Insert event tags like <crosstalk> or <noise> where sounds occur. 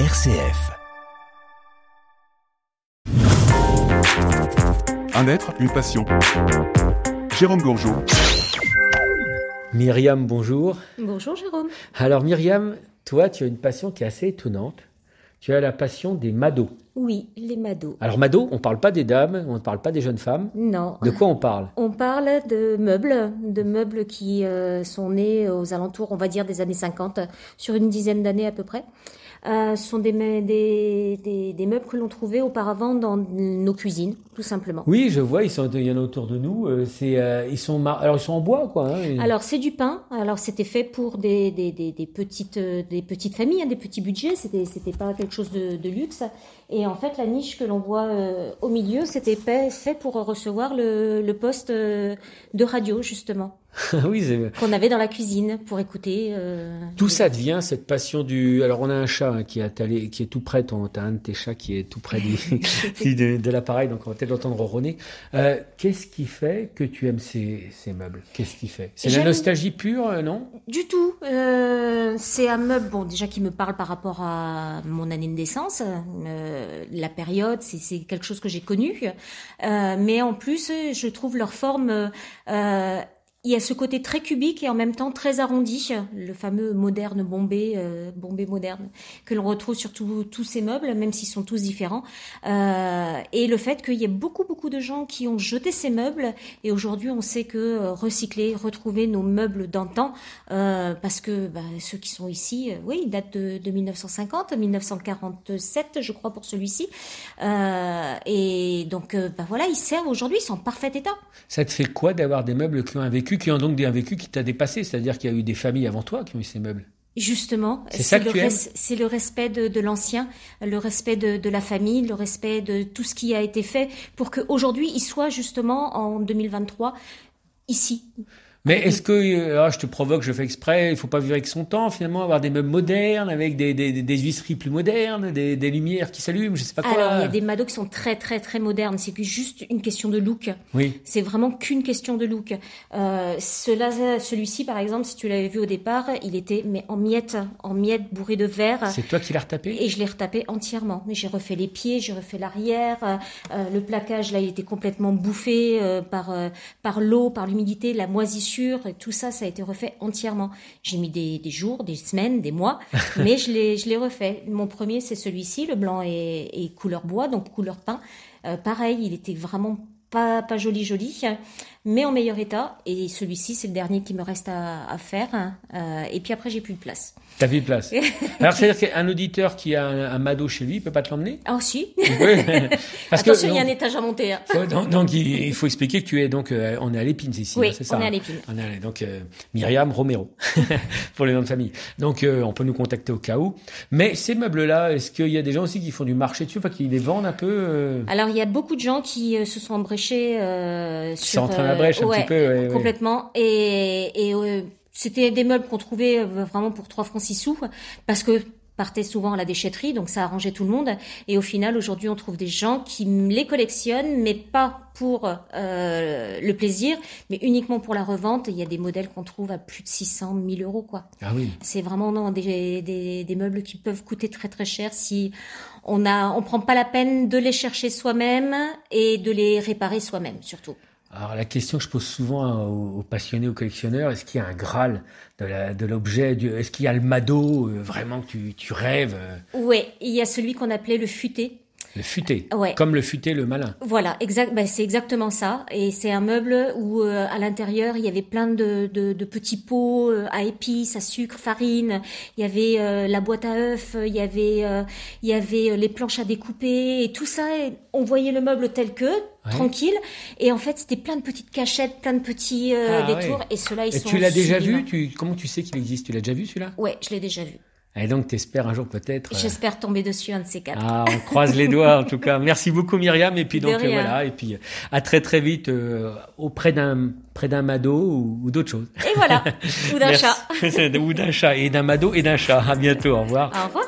RCF. Un être, une passion. Jérôme Gourgeot. Myriam, bonjour. Bonjour Jérôme. Alors Myriam, toi, tu as une passion qui est assez étonnante. Tu as la passion des mados. Oui, les mados. Alors mados, on ne parle pas des dames, on ne parle pas des jeunes femmes. Non. De quoi on parle? On parle de meubles, de meubles qui euh, sont nés aux alentours, on va dire, des années 50, sur une dizaine d'années à peu près. Euh, ce sont des, des, des, des meubles que l'on trouvait auparavant dans nos cuisines, tout simplement. Oui, je vois, ils sont, il y en a autour de nous. euh, C'est, euh, ils sont, mar- alors ils sont en bois, quoi. hein, et- Alors c'est du pain. Alors c'était fait pour des, petites des petites familles, hein, des petits budgets. C'était c'était pas quelque chose de, de luxe. Et en fait la niche que l'on voit euh, au milieu, c'était fait pour recevoir le, le poste euh, de radio justement <laughs> oui, qu'on avait dans la cuisine pour écouter. euh, Tout ça devient cette passion du. Alors on a un chat hein, qui est allé, qui est tout près. Ton, t'as un de tes chats qui est tout près du, <laughs> <laughs> du- de, de l'appareil, donc on va peut-être l'entendre ronronner. Euh, qu'est-ce qui fait que tu aimes ces, ces meubles? Qu'est-ce qui fait? C'est la nostalgie pure, euh, non? Du tout. Euh, c'est un meuble, bon, déjà qui me parle par rapport à mon année de naissance, euh, la période, c'est- c'est quelque chose que j'ai connu. Euh, mais en plus, je trouve leur forme. Il y a ce côté très cubique et en même temps très arrondi, le fameux moderne Bombay, euh, moderne, que l'on retrouve sur tous ces meubles, même s'ils sont tous différents. Euh, et le fait qu'il y ait beaucoup, beaucoup de gens qui ont jeté ces meubles et aujourd'hui on sait que euh, recycler, retrouver nos meubles d'antan, euh, parce que bah, ceux qui sont ici, oui, ils datent de, de 1950, 1947, je crois pour celui-ci. Et donc, bah, voilà, ils servent aujourd'hui, ils sont en parfait état. Ça te fait quoi d'avoir des meubles qui ont un vécu, qui ont donc des- un vécu qui t'a dépassé C'est-à-dire qu'il y a eu des familles avant toi qui ont eu ces meubles. Justement, C'est le, le respect de, de l'ancien, le respect de, de la famille, le respect de tout ce qui a été fait pour qu'aujourd'hui, il soit justement en 2023 ici. Mais est-ce que, euh, ah, je te provoque, je fais exprès, il faut pas vivre avec son temps finalement, avoir des meubles modernes, avec des, des, huisseries plus modernes, des, des lumières qui s'allument, je sais pas quoi. Alors, il y a des mados qui sont très, très, très modernes. C'est juste une question de look. Oui. C'est vraiment qu'une question de look. Euh, celui-ci, par exemple, si tu l'avais vu au départ, il était mais en miettes, en miettes bourrées de verre. C'est toi qui l'as retapé? Et je l'ai retapé entièrement. J'ai refait les pieds, j'ai refait l'arrière. euh, le plaquage, là, il était complètement bouffé euh, par par l'eau, par l'humidité, la moisissure. Et tout ça, ça a été refait entièrement. J'ai mis des, des jours, des semaines, des mois, <laughs> mais je l'ai je l'ai refait. Mon premier, c'est celui-ci. Le blanc est couleur bois, donc couleur pain. Euh, pareil, il était vraiment pas, pas joli joli, mais en meilleur état. Et celui-ci, c'est le dernier qui me reste à, à faire. Euh, et puis après, j'ai plus de place. T'as vu de place. <laughs> Alors c'est-à-dire qu'un auditeur qui a un, un mado chez lui, il peut pas te l'emmener? Ah si Oui. <laughs> Parce Attention, il y a un étage à monter. hein. donc, donc, il il faut expliquer que tu es donc euh, on est à l'épine ici, Oui, hein, c'est ça. on est à hein l'épine. On est à- donc euh, Myriam Romero <laughs> pour les noms de famille. Donc euh, on peut nous contacter au cas où. Mais ces meubles-là, est-ce qu'il y a des gens aussi qui font du marché dessus, enfin qui les vendent un peu Alors il y a beaucoup de gens qui se sont embréchés sur la brèche un ouais, petit peu, ouais, ouais. complètement et, et euh, c'était des meubles qu'on trouvait euh, vraiment pour 3 francs 6 sous parce que partaient souvent à la déchetterie donc ça arrangeait tout le monde et au final aujourd'hui on trouve des gens qui les collectionnent mais pas pour euh, le plaisir mais uniquement pour la revente il y a des modèles qu'on trouve à plus de 600 1000 euros quoi Ah oui. c'est vraiment non, des, des, des meubles qui peuvent coûter très très cher si on a on prend pas la peine de les chercher soi-même et de les réparer soi-même surtout. Alors la question que je pose souvent aux, passionnés, aux collectionneurs, est-ce qu'il y a un graal de l'objet Est-ce qu'il y a le mado euh, vraiment que tu, tu rêves euh, Ouais, il y a celui qu'on appelait le futé. Le futé, Ouais. comme le futé le malin. Voilà, exact, ben, c'est exactement ça. Et c'est un meuble où euh, à l'intérieur il y avait plein de, de, de petits pots euh, à épices, à sucre, farine. Il y avait euh, la boîte à œufs, il y avait euh, il y avait euh, les planches à découper et tout ça. et on voyait le meuble tel que tranquille. Et en fait c'était plein de petites cachettes, plein de petits euh, Ah, détours. ouais. Et ceux-là ils Et sont tu l'as déjà vu tu, Comment tu sais qu'il existe? Tu l'as déjà vu celui-là? Ouais, je l'ai déjà vu. Et donc t'espères un jour peut-être. euh, J'espère tomber dessus un de ces quatre. Ah, on croise les doigts en tout cas. <laughs> Merci beaucoup Myriam et puis donc euh, voilà et puis à très très vite euh, auprès d'un près d'un mado ou, ou d'autres choses. Et voilà, ou d'un <laughs> chat. <laughs> ou d'un chat et d'un mado et d'un chat. À bientôt. Au revoir. Au revoir.